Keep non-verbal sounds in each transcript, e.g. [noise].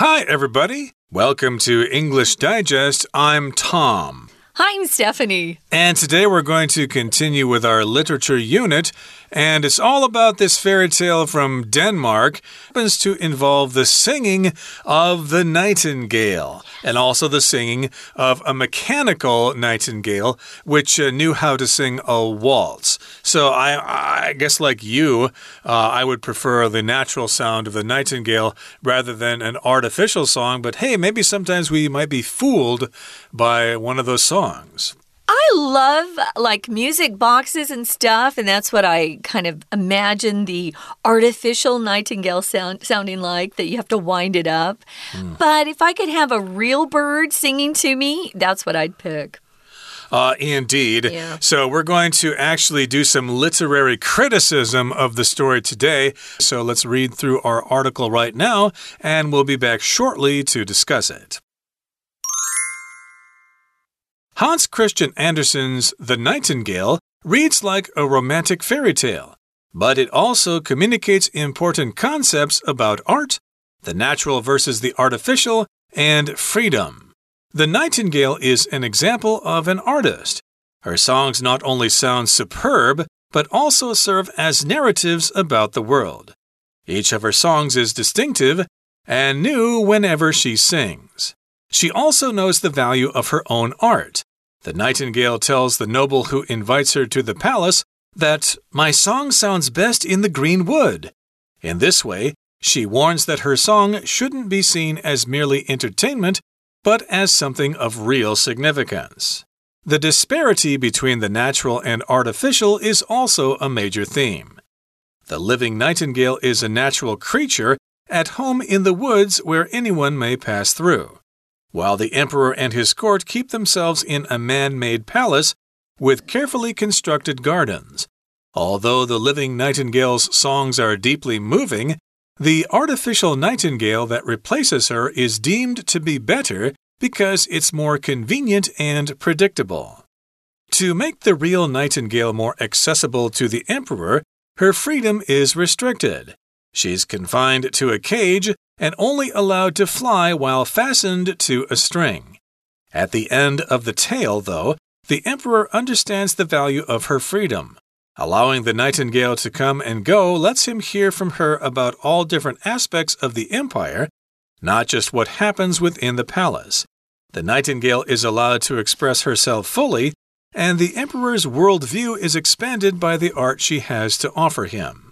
Hi, everybody. Welcome to English Digest. I'm Tom. Hi, I'm Stephanie. And today we're going to continue with our literature unit. And it's all about this fairy tale from Denmark. It happens to involve the singing of the nightingale and also the singing of a mechanical nightingale, which uh, knew how to sing a waltz. So I, I guess, like you, uh, I would prefer the natural sound of the nightingale rather than an artificial song. But hey, maybe sometimes we might be fooled by one of those songs. I love like music boxes and stuff, and that's what I kind of imagine the artificial nightingale sound sounding like that you have to wind it up. Mm. But if I could have a real bird singing to me, that's what I'd pick. Uh, indeed. Yeah. So, we're going to actually do some literary criticism of the story today. So, let's read through our article right now, and we'll be back shortly to discuss it. Hans Christian Andersen's The Nightingale reads like a romantic fairy tale, but it also communicates important concepts about art, the natural versus the artificial, and freedom. The Nightingale is an example of an artist. Her songs not only sound superb, but also serve as narratives about the world. Each of her songs is distinctive and new whenever she sings. She also knows the value of her own art the nightingale tells the noble who invites her to the palace that my song sounds best in the green wood. In this way, she warns that her song shouldn't be seen as merely entertainment, but as something of real significance. The disparity between the natural and artificial is also a major theme. The living nightingale is a natural creature at home in the woods where anyone may pass through while the emperor and his court keep themselves in a man made palace with carefully constructed gardens. Although the living nightingale's songs are deeply moving, the artificial nightingale that replaces her is deemed to be better because it's more convenient and predictable. To make the real nightingale more accessible to the emperor, her freedom is restricted. She's confined to a cage and only allowed to fly while fastened to a string. At the end of the tale, though, the emperor understands the value of her freedom. Allowing the nightingale to come and go lets him hear from her about all different aspects of the empire, not just what happens within the palace. The nightingale is allowed to express herself fully, and the emperor's worldview is expanded by the art she has to offer him.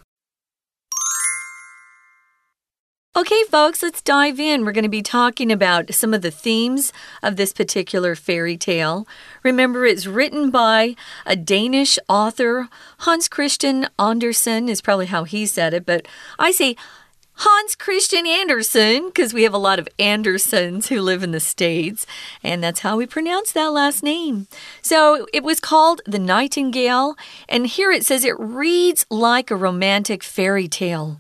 Okay, folks, let's dive in. We're going to be talking about some of the themes of this particular fairy tale. Remember, it's written by a Danish author. Hans Christian Andersen is probably how he said it, but I say Hans Christian Andersen because we have a lot of Andersons who live in the States, and that's how we pronounce that last name. So it was called The Nightingale, and here it says it reads like a romantic fairy tale.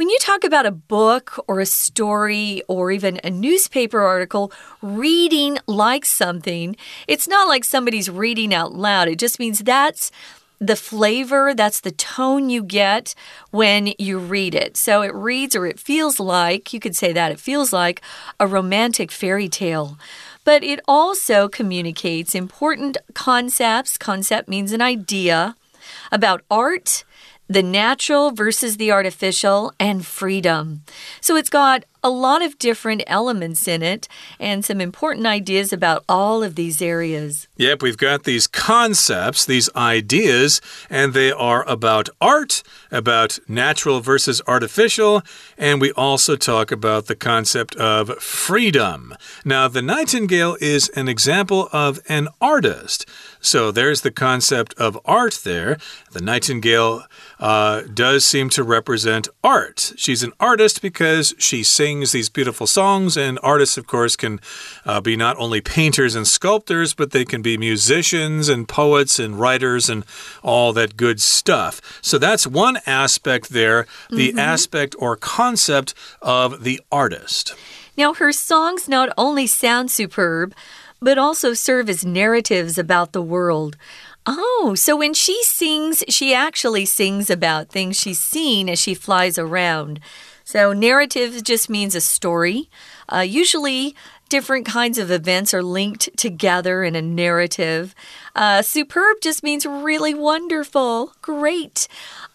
When you talk about a book or a story or even a newspaper article reading like something, it's not like somebody's reading out loud. It just means that's the flavor, that's the tone you get when you read it. So it reads or it feels like, you could say that, it feels like a romantic fairy tale. But it also communicates important concepts. Concept means an idea about art the natural versus the artificial, and freedom. So it's got a lot of different elements in it and some important ideas about all of these areas. Yep, we've got these concepts, these ideas, and they are about art, about natural versus artificial, and we also talk about the concept of freedom. Now, the nightingale is an example of an artist. So there's the concept of art there. The nightingale uh, does seem to represent art. She's an artist because she sings these beautiful songs, and artists, of course, can uh, be not only painters and sculptors, but they can be musicians and poets and writers and all that good stuff. So that's one aspect there, the mm -hmm. aspect or concept of the artist. Now, her songs not only sound superb, but also serve as narratives about the world. Oh, so when she sings, she actually sings about things she's seen as she flies around. So, narrative just means a story. Uh, usually, different kinds of events are linked together in a narrative. Uh, superb just means really wonderful, great.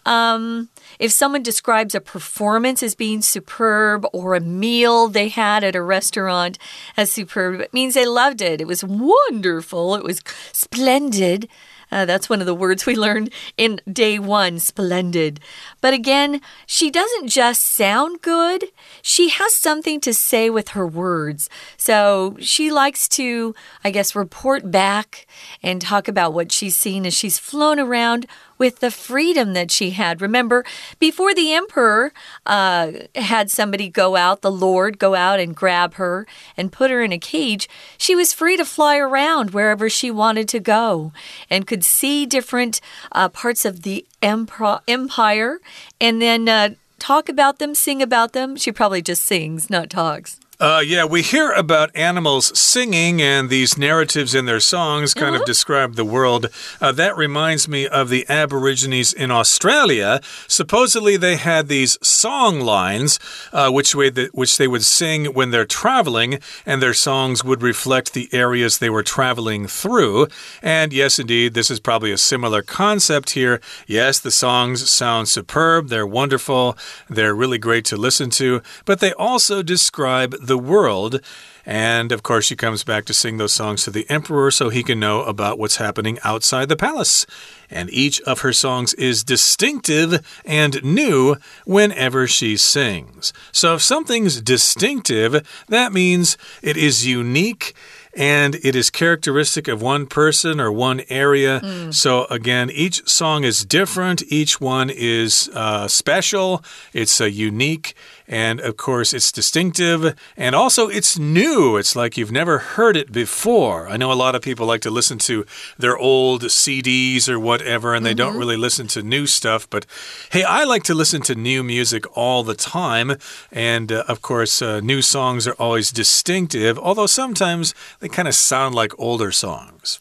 Um, if someone describes a performance as being superb or a meal they had at a restaurant as superb, it means they loved it. It was wonderful. It was splendid. Uh, that's one of the words we learned in day one splendid. But again, she doesn't just sound good, she has something to say with her words. So she likes to, I guess, report back and talk about what she's seen as she's flown around with the freedom that she had. Remember, before the emperor uh, had somebody go out, the Lord go out and grab her and put her in a cage, she was free to fly around wherever she wanted to go and could see different uh, parts of the empire and then uh, talk about them, sing about them. She probably just sings, not talks. Uh, yeah, we hear about animals singing, and these narratives in their songs kind uh -huh. of uh-huh. describe the world. Uh, that reminds me of the Aborigines in Australia. Supposedly, they had these song lines, uh, which way that which they would sing when they're traveling, and their songs would reflect the areas they were traveling through. And yes, indeed, this is probably a similar concept here. Yes, the songs sound superb; they're wonderful, they're really great to listen to, but they also describe the world. And of course, she comes back to sing those songs to the emperor so he can know about what's happening outside the palace. And each of her songs is distinctive and new whenever she sings. So if something's distinctive, that means it is unique and it is characteristic of one person or one area. Mm. So, again, each song is different, each one is uh, special, it's uh, unique. And of course, it's distinctive and also it's new. It's like you've never heard it before. I know a lot of people like to listen to their old CDs or whatever, and they mm -hmm. don't mm-hmm. really listen to new stuff. But hey, I like to listen to new music all the time. And uh, of course, uh, new songs are always distinctive, although sometimes they kind of sound like older songs.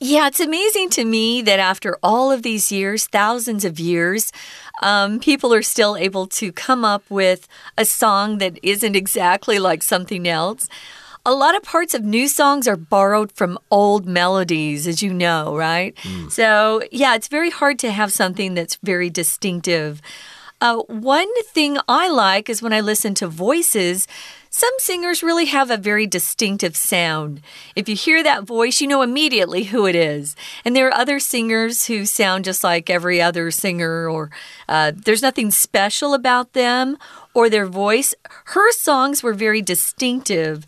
Yeah, it's amazing to me that after all of these years, thousands of years, um, people are still able to come up with a song that isn't exactly like something else. A lot of parts of new songs are borrowed from old melodies, as you know, right? Mm. So, yeah, it's very hard to have something that's very distinctive. Uh, one thing I like is when I listen to voices. Some singers really have a very distinctive sound. If you hear that voice, you know immediately who it is. And there are other singers who sound just like every other singer, or uh, there's nothing special about them or their voice. Her songs were very distinctive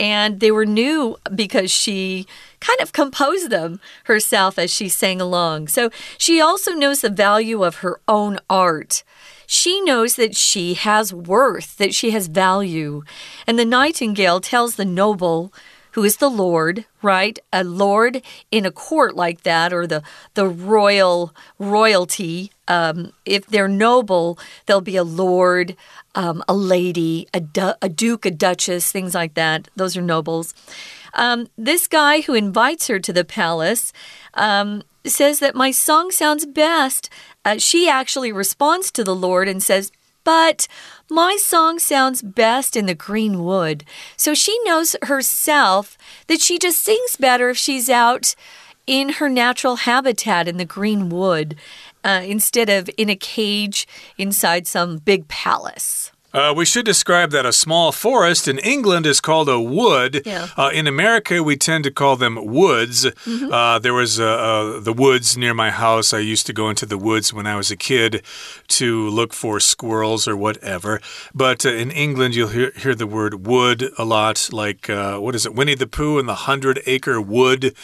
and they were new because she kind of composed them herself as she sang along. So she also knows the value of her own art. She knows that she has worth, that she has value. And the nightingale tells the noble, who is the Lord, right? A lord in a court like that, or the the royal royalty. Um, if they're noble, there'll be a lord, um, a lady, a, du a duke, a duchess, things like that. Those are nobles. Um, this guy who invites her to the palace um, says that my song sounds best. Uh, she actually responds to the Lord and says, But my song sounds best in the green wood. So she knows herself that she just sings better if she's out in her natural habitat in the green wood uh, instead of in a cage inside some big palace. Uh, we should describe that a small forest in England is called a wood. Yeah. Uh, in America, we tend to call them woods. Mm -hmm. uh, there was uh, uh, the woods near my house. I used to go into the woods when I was a kid to look for squirrels or whatever. But uh, in England, you'll hear, hear, the word wood a lot, like what is it, Winnie the Pooh and the Hundred Acre Wood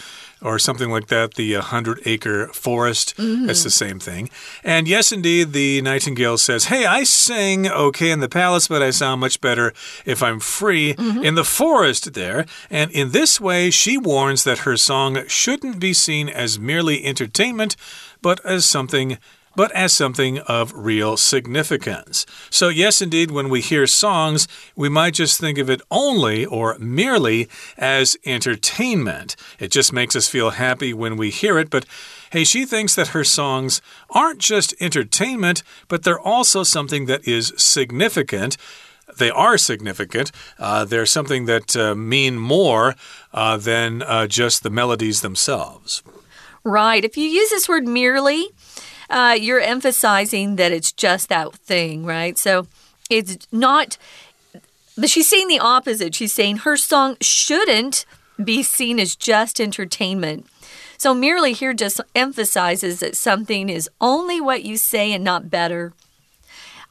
or something like that, the 100 acre forest. Mm -hmm. It's the same thing. And yes, indeed, the nightingale says, Hey, I sing okay in the palace, but I sound much better if I'm free mm -hmm. in the forest there. And in this way, she warns that her song shouldn't be seen as merely entertainment, but as something but as something of real significance. So, yes, indeed, when we hear songs, we might just think of it only or merely as entertainment. It just makes us feel happy when we hear it, but Hey, she thinks that her songs aren't just entertainment, but they're also something that is significant they are significant. Uh, they're something that uh, mean more uh, than uh, just the melodies themselves. Right. If you use this word merely, uh, you're emphasizing that it's just that thing, right? So it's not. But she's saying the opposite. She's saying her song shouldn't be seen as just entertainment. So merely here just emphasizes that something is only what you say and not better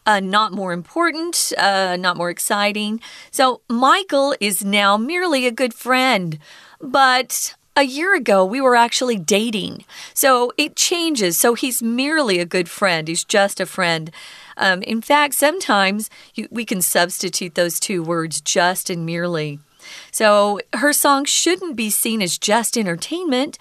uh, not more important, uh, not more exciting. So Michael is now merely a good friend. But a year ago, we were actually dating. So it changes. So he's merely a good friend. He's just a friend. Um, in fact, sometimes you, we can substitute those two words, just and merely. So her song shouldn't be seen as just entertainment,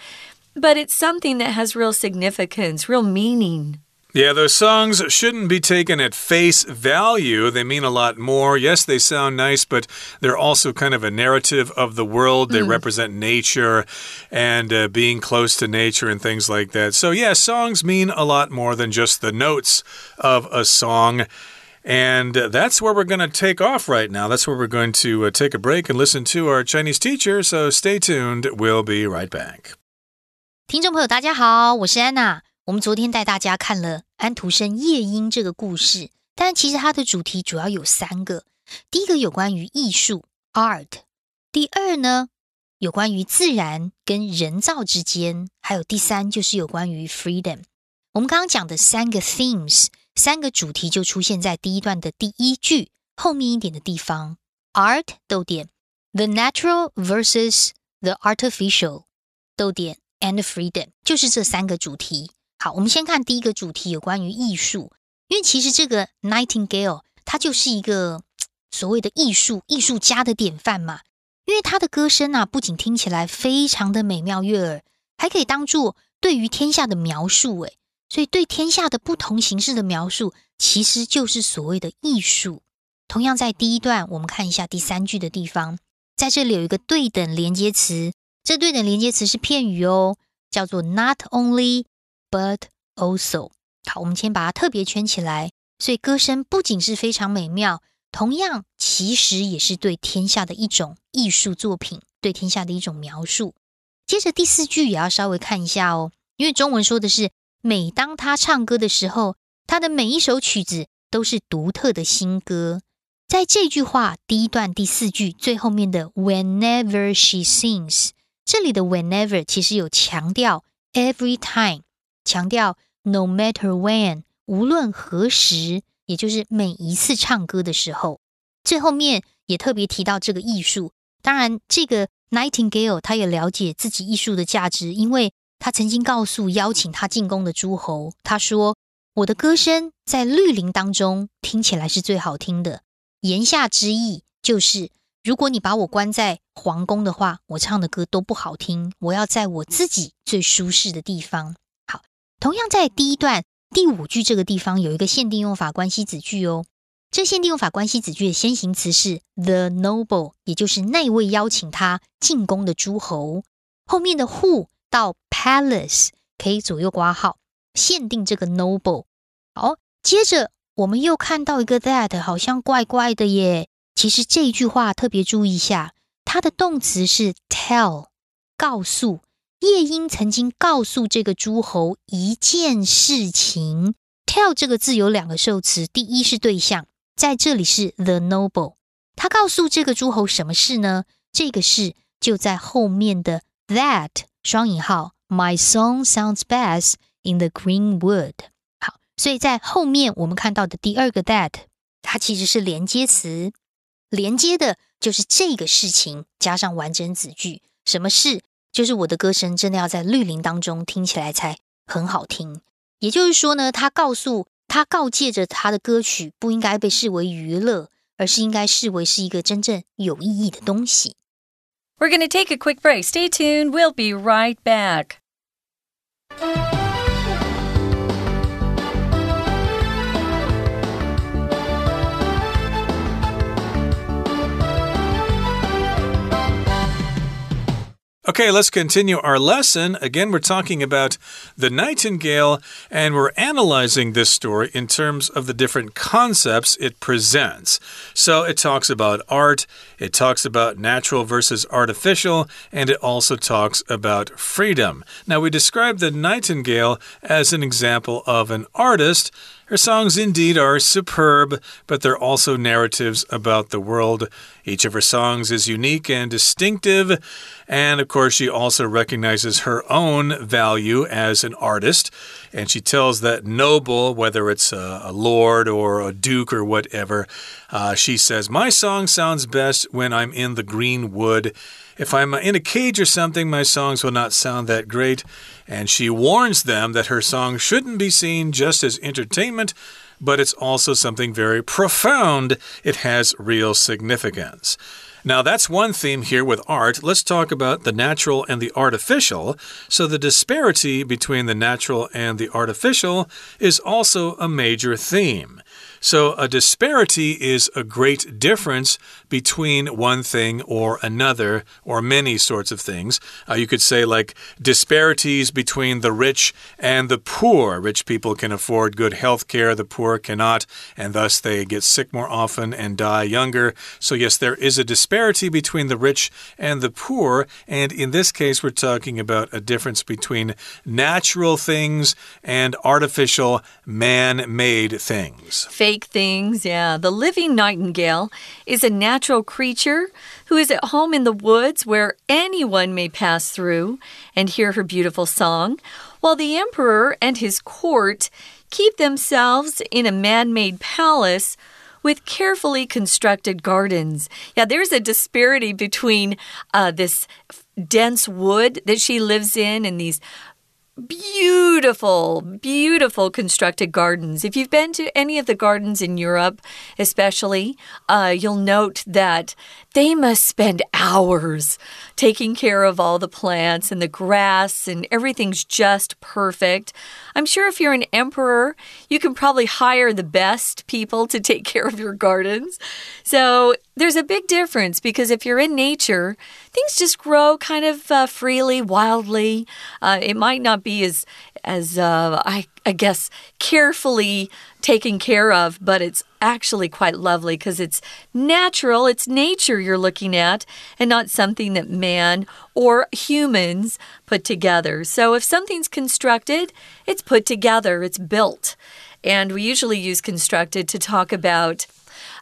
but it's something that has real significance, real meaning. Yeah, those songs shouldn't be taken at face value. They mean a lot more. Yes, they sound nice, but they're also kind of a narrative of the world. They mm. represent nature and uh, being close to nature and things like that. So, yeah, songs mean a lot more than just the notes of a song. And that's where we're going to take off right now. That's where we're going to uh, take a break and listen to our Chinese teacher. So stay tuned. We'll be right back. 听众朋友，大家好，我是安娜。 我们昨天带大家看了安徒生《夜莺》这个故事，但其实它的主题主要有三个：第一个有关于艺术 （art），第二呢有关于自然跟人造之间，还有第三就是有关于 freedom。我们刚刚讲的三个 themes，三个主题就出现在第一段的第一句后面一点的地方：art 逗点，the natural versus the artificial 逗点，and freedom，就是这三个主题。好，我们先看第一个主题，有关于艺术。因为其实这个 Nightingale 它就是一个所谓的艺术艺术家的典范嘛。因为他的歌声啊，不仅听起来非常的美妙悦耳，还可以当做对于天下的描述。诶，所以对天下的不同形式的描述，其实就是所谓的艺术。同样在第一段，我们看一下第三句的地方，在这里有一个对等连接词，这对等连接词是片语哦，叫做 Not only。But also，好，我们先把它特别圈起来。所以歌声不仅是非常美妙，同样其实也是对天下的一种艺术作品，对天下的一种描述。接着第四句也要稍微看一下哦，因为中文说的是，每当他唱歌的时候，他的每一首曲子都是独特的新歌。在这句话第一段第四句最后面的 Whenever she sings，这里的 Whenever 其实有强调 Every time。强调 no matter when，无论何时，也就是每一次唱歌的时候。最后面也特别提到这个艺术。当然，这个 Nightingale 他也了解自己艺术的价值，因为他曾经告诉邀请他进宫的诸侯，他说：“我的歌声在绿林当中听起来是最好听的。”言下之意就是，如果你把我关在皇宫的话，我唱的歌都不好听。我要在我自己最舒适的地方。同样，在第一段第五句这个地方有一个限定用法关系子句哦。这限定用法关系子句的先行词是 the noble，也就是那位邀请他进宫的诸侯。后面的 who 到 palace 可以左右挂号，限定这个 noble。好，接着我们又看到一个 that，好像怪怪的耶。其实这一句话特别注意一下，它的动词是 tell，告诉。夜莺曾经告诉这个诸侯一件事情。tell 这个字有两个受词，第一是对象，在这里是 the noble。他告诉这个诸侯什么事呢？这个事就在后面的 that 双引号。My song sounds best in the green wood。好，所以在后面我们看到的第二个 that，它其实是连接词，连接的就是这个事情加上完整子句。什么事？就是我的歌声真的要在绿林当中听起来才很好听。也就是说呢，他告诉他告诫着他的歌曲不应该被视为娱乐，而是应该视为是一个真正有意义的东西。We're going to take a quick break. Stay tuned. We'll be right back. Okay, let's continue our lesson. Again, we're talking about the nightingale, and we're analyzing this story in terms of the different concepts it presents. So it talks about art, it talks about natural versus artificial, and it also talks about freedom. Now, we describe the nightingale as an example of an artist her songs indeed are superb, but they're also narratives about the world. Each of her songs is unique and distinctive. And of course, she also recognizes her own value as an artist. And she tells that noble, whether it's a, a lord or a duke or whatever, uh, she says, My song sounds best when I'm in the green wood. If I'm in a cage or something, my songs will not sound that great. And she warns them that her song shouldn't be seen just as entertainment, but it's also something very profound. It has real significance. Now, that's one theme here with art. Let's talk about the natural and the artificial. So, the disparity between the natural and the artificial is also a major theme. So, a disparity is a great difference between one thing or another, or many sorts of things. Uh, you could say, like, disparities between the rich and the poor. Rich people can afford good health care, the poor cannot, and thus they get sick more often and die younger. So, yes, there is a disparity between the rich and the poor. And in this case, we're talking about a difference between natural things and artificial man made things fake things. Yeah. The living nightingale is a natural creature who is at home in the woods where anyone may pass through and hear her beautiful song, while the emperor and his court keep themselves in a man made palace with carefully constructed gardens. Yeah, there's a disparity between uh, this dense wood that she lives in and these beautiful, beautiful constructed gardens. If you've been to any of the gardens in Europe, especially, uh, you'll note that they must spend hours taking care of all the plants and the grass, and everything's just perfect. I'm sure if you're an emperor, you can probably hire the best people to take [laughs] care of your gardens. So there's a big difference because if you're in nature, things just grow kind of uh, freely, wildly. Uh, it might not be as as uh, I, I guess carefully taken care of, but it's actually quite lovely because it's natural. It's nature you're looking at, and not something that man or humans put together. So if something's constructed, it's put together. It's built. And we usually use constructed to talk about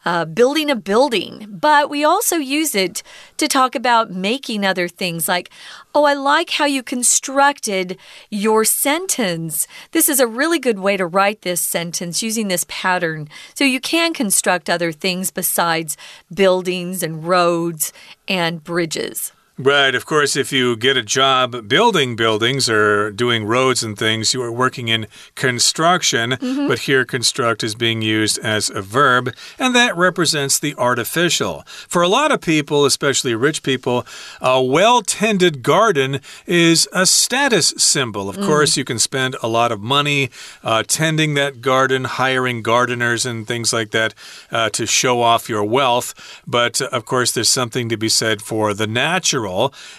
uh, building a building, but we also use it to talk about making other things like, oh, I like how you constructed your sentence. This is a really good way to write this sentence using this pattern. So you can construct other things besides buildings and roads and bridges. Right. Of course, if you get a job building buildings or doing roads and things, you are working in construction. Mm -hmm. But here, construct is being used as a verb, and that represents the artificial. For a lot of people, especially rich people, a well tended garden is a status symbol. Of mm. course, you can spend a lot of money uh, tending that garden, hiring gardeners and things like that uh, to show off your wealth. But uh, of course, there's something to be said for the natural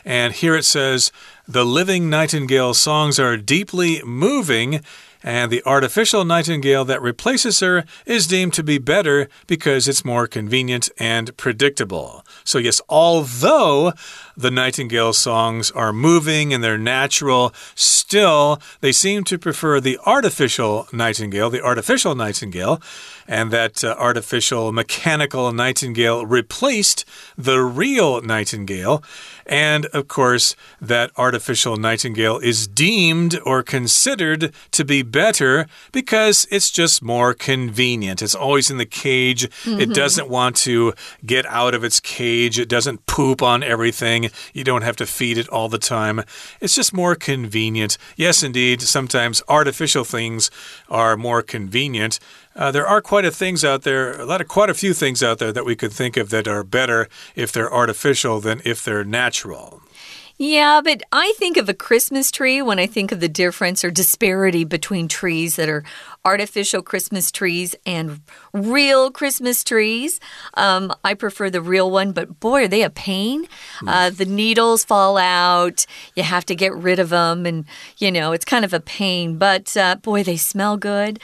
and here it says, the living nightingale songs are deeply moving. And the artificial nightingale that replaces her is deemed to be better because it's more convenient and predictable. So, yes, although the nightingale songs are moving and they're natural, still, they seem to prefer the artificial nightingale, the artificial nightingale and that uh, artificial mechanical nightingale replaced the real nightingale. And of course, that artificial nightingale is deemed or considered to be better because it's just more convenient. It's always in the cage. Mm -hmm. It mm-hmm. doesn't want to get out of its cage. It doesn't poop on everything. You don't have to feed it all the time. It's just more convenient. Yes, indeed, sometimes artificial things are more convenient. Uh, there are quite a things out there, a lot of quite a few things out there that we could think of that are better if they're artificial than if they're natural. Yeah, but I think of a Christmas tree when I think of the difference or disparity between trees that are artificial Christmas trees and real Christmas trees. Um, I prefer the real one, but boy, are they a pain. Uh, the needles fall out. You have to get rid of them, and you know, it's kind of a pain, but uh, boy, they smell good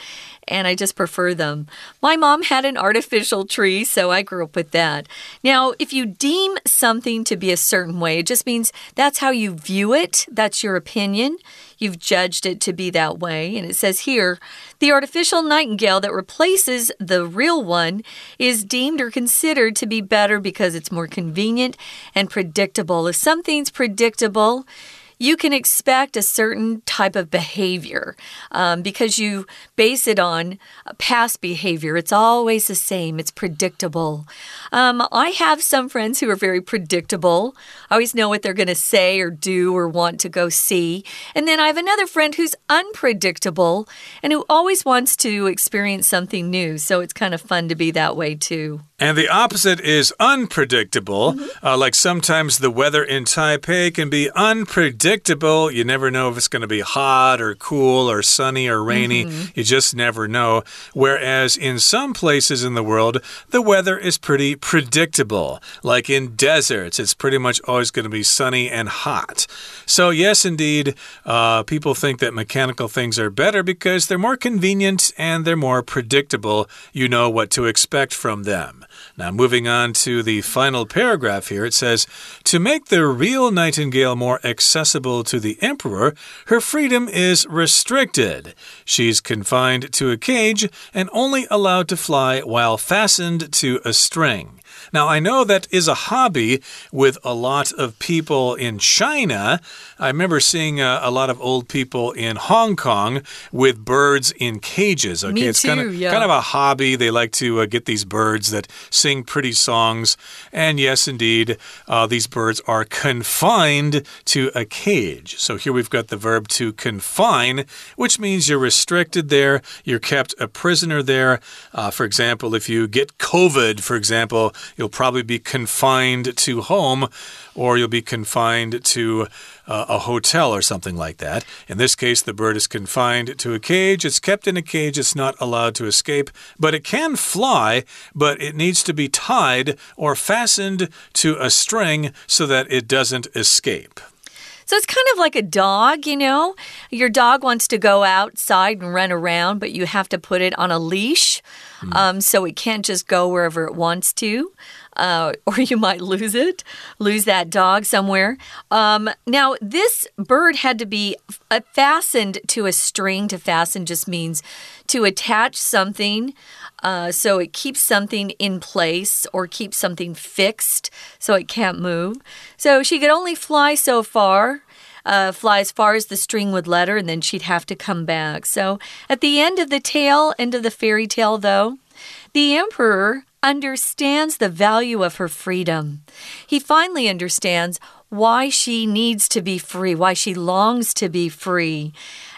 and I just prefer them. My mom had an artificial tree, so I grew up with that. Now, if you deem something to be a certain way, it just means that's how you view it, that's your opinion. You've judged it to be that way. And it says here the artificial nightingale that replaces the real one is deemed or considered to be better because it's more convenient and predictable. If something's predictable, you can expect a certain type of behavior um, because you base it on past behavior. It's always the same, it's predictable. Um, I have some friends who are very predictable. I always know what they're going to say or do or want to go see. And then I have another friend who's unpredictable and who always wants to experience something new. So it's kind of fun to be that way too. And the opposite is unpredictable. Mm -hmm. uh, like sometimes the weather in Taipei can be unpredictable. Predictable, you never know if it's going to be hot or cool or sunny or rainy. Mm -hmm. You just never know. Whereas in some places in the world, the weather is pretty predictable. Like in deserts, it's pretty much always going to be sunny and hot. So, yes, indeed, uh, people think that mechanical things are better because they're more convenient and they're more predictable. You know what to expect from them. Now, moving on to the final paragraph here, it says To make the real nightingale more accessible to the emperor, her freedom is restricted. She's confined to a cage and only allowed to fly while fastened to a string. Now, I know that is a hobby with a lot of people in China. I remember seeing uh, a lot of old people in Hong Kong with birds in cages. Okay, Me it's too, kind of yeah. kind of a hobby. They like to uh, get these birds that sing pretty songs. And yes, indeed, uh, these birds are confined to a cage. So here we've got the verb to confine, which means you're restricted there. You're kept a prisoner there. Uh, for example, if you get COVID, for example, you'll probably be confined to home or you'll be confined to uh, a hotel or something like that. In this case, the bird is confined to a cage. It's kept in a cage. It's not allowed to escape, but it can fly, but it needs to be tied or fastened to a string so that it doesn't escape. So it's kind of like a dog, you know? Your dog wants to go outside and run around, but you have to put it on a leash mm. um, so it can't just go wherever it wants to. Uh, [laughs] or you might lose it, lose that dog somewhere. Um, now, this bird had to be uh, fastened to a string. To fasten just means to attach something. Uh, so it keeps something in place or keeps something fixed so it can't move. So she could only fly so far. Uh, fly as far as the string would let her, and then she'd have to come back. So, at the end of the tale, end of the fairy tale, though, the emperor understands the value of her freedom. He finally understands why she needs to be free, why she longs to be free.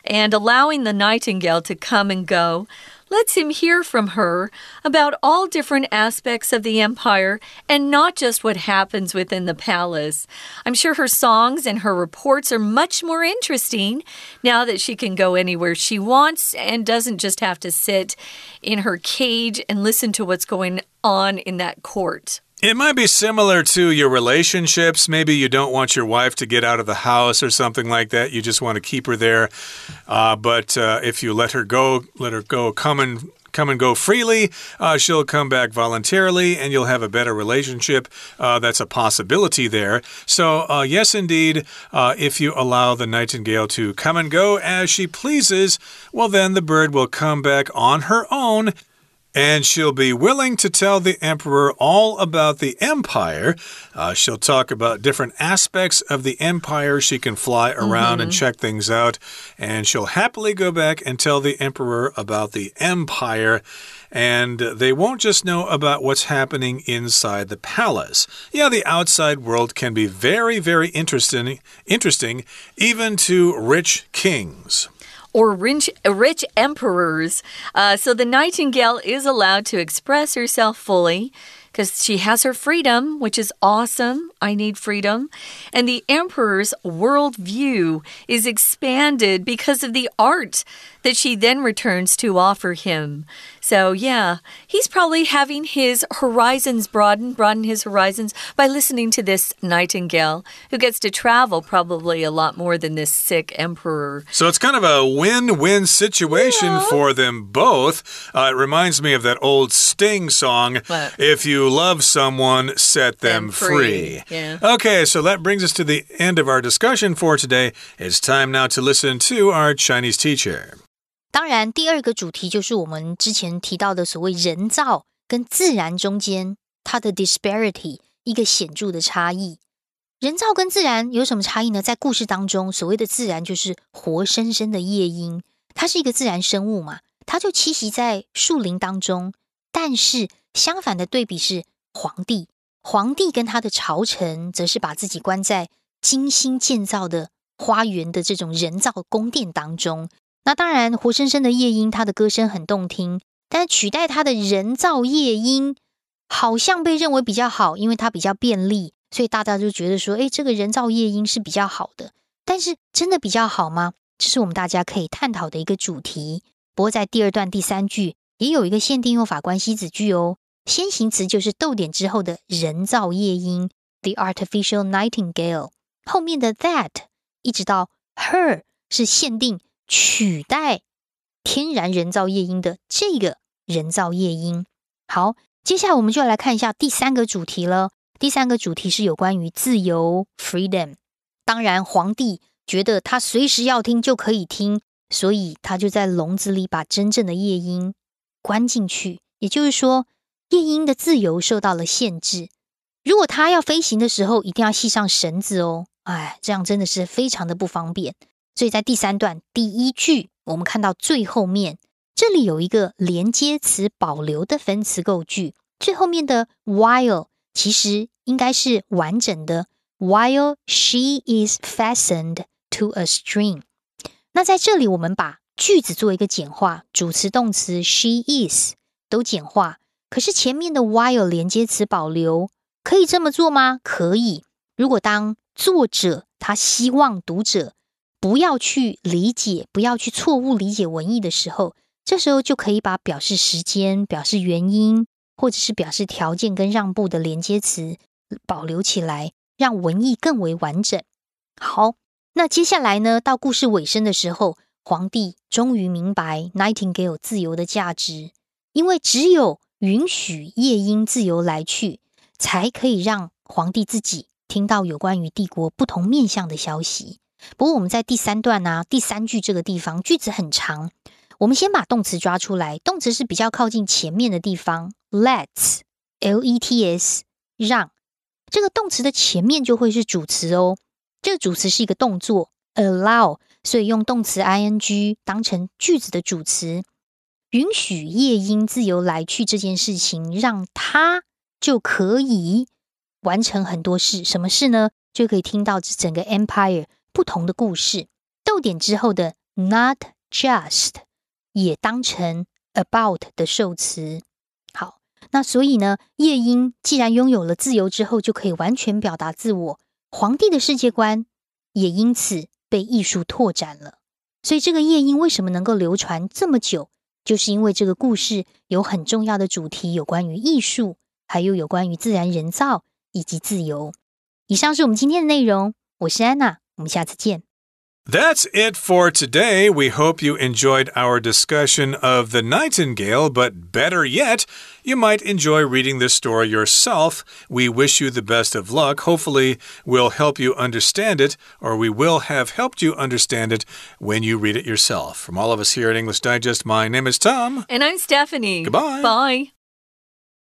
And allowing the nightingale to come and go lets him hear from her about all different aspects of the empire and not just what happens within the palace. I'm sure her songs and her reports are much more interesting now that she can go anywhere she wants and doesn't just have to sit in her cage and listen to what's going on in that court. It might be similar to your relationships. Maybe you don't want your wife to get out of the house or something like that. You just want to keep her there. Uh, but uh, if you let her go, let her go, come and come and go freely. Uh, she'll come back voluntarily, and you'll have a better relationship. Uh, that's a possibility there. So, uh, yes, indeed, uh, if you allow the nightingale to come and go as she pleases, well, then the bird will come back on her own and she'll be willing to tell the emperor all about the empire. Uh, she'll talk about different aspects of the empire. She can fly around mm -hmm. and mm-hmm. check things out. And she'll happily go back and tell the emperor about the empire. And they won't just know about what's happening inside the palace. Yeah, the outside world can be very, very interesting, interesting even to rich kings or rich, rich emperors. Uh, so the nightingale is allowed to express herself fully. Because she has her freedom, which is awesome. I need freedom. And the emperor's worldview is expanded because of the art that she then returns to offer him. So, yeah, he's probably having his horizons broaden, broaden his horizons by listening to this nightingale who gets to travel probably a lot more than this sick emperor. So, it's kind of a win win situation yeah. for them both. Uh, it reminds me of that old Sting song what? If you love someone, set them, them free. free. Yeah. Okay, so that brings us to the end of our discussion for today. It's time now to listen to our Chinese teacher. 当然，第二个主题就是我们之前提到的所谓人造跟自然中间它的 disparity 一个显着的差异。人造跟自然有什么差异呢？在故事当中，所谓的自然就是活生生的夜莺，它是一个自然生物嘛，它就栖息在树林当中。但是 相反的对比是皇帝，皇帝跟他的朝臣则是把自己关在精心建造的花园的这种人造宫殿当中。那当然，活生生的夜莺，它的歌声很动听，但取代它的人造夜莺，好像被认为比较好，因为它比较便利，所以大家就觉得说，哎，这个人造夜莺是比较好的。但是真的比较好吗？这是我们大家可以探讨的一个主题。不过在第二段第三句也有一个限定用法关系子句哦，先行词就是逗点之后的人造夜莺，the artificial nightingale，后面的 that 一直到 her 是限定。取代天然人造夜莺的这个人造夜莺。好，接下来我们就要来看一下第三个主题了。第三个主题是有关于自由 （freedom）。当然，皇帝觉得他随时要听就可以听，所以他就在笼子里把真正的夜莺关进去。也就是说，夜莺的自由受到了限制。如果它要飞行的时候，一定要系上绳子哦。哎，这样真的是非常的不方便。所以在第三段第一句，我们看到最后面这里有一个连接词保留的分词构句，最后面的 while 其实应该是完整的 while she is fastened to a string。那在这里我们把句子做一个简化，主词、动词 she is 都简化，可是前面的 while 连接词保留，可以这么做吗？可以。如果当作者他希望读者不要去理解，不要去错误理解文意的时候，这时候就可以把表示时间、表示原因，或者是表示条件跟让步的连接词保留起来，让文意更为完整。好，那接下来呢，到故事尾声的时候，皇帝终于明白 Nightingale 自由的价值，因为只有允许夜莺自由来去，才可以让皇帝自己听到有关于帝国不同面向的消息。不过我们在第三段呢，第三句这个地方句子很长，我们先把动词抓出来。动词是比较靠近前面的地方，Let's，L E T S，让这个动词的前面就会是主词哦。这个主词是一个动作，allow，所以用动词 I N G 当成句子的主词，允许夜莺自由来去这件事情，让它就可以完成很多事。什么事呢？就可以听到整个 empire。不同的故事，逗点之后的 not just 也当成 about 的受词。好，那所以呢，夜莺既然拥有了自由之后，就可以完全表达自我。皇帝的世界观也因此被艺术拓展了。所以这个夜莺为什么能够流传这么久，就是因为这个故事有很重要的主题，有关于艺术，还有有关于自然人造以及自由。以上是我们今天的内容。我是安娜。我们下次见。That's it for today. We hope you enjoyed our discussion of the Nightingale, but better yet, you might enjoy reading this story yourself. We wish you the best of luck. Hopefully, we'll help you understand it, or we will have helped you understand it when you read it yourself. From all of us here at English Digest, my name is Tom. And I'm Stephanie. Goodbye. Bye.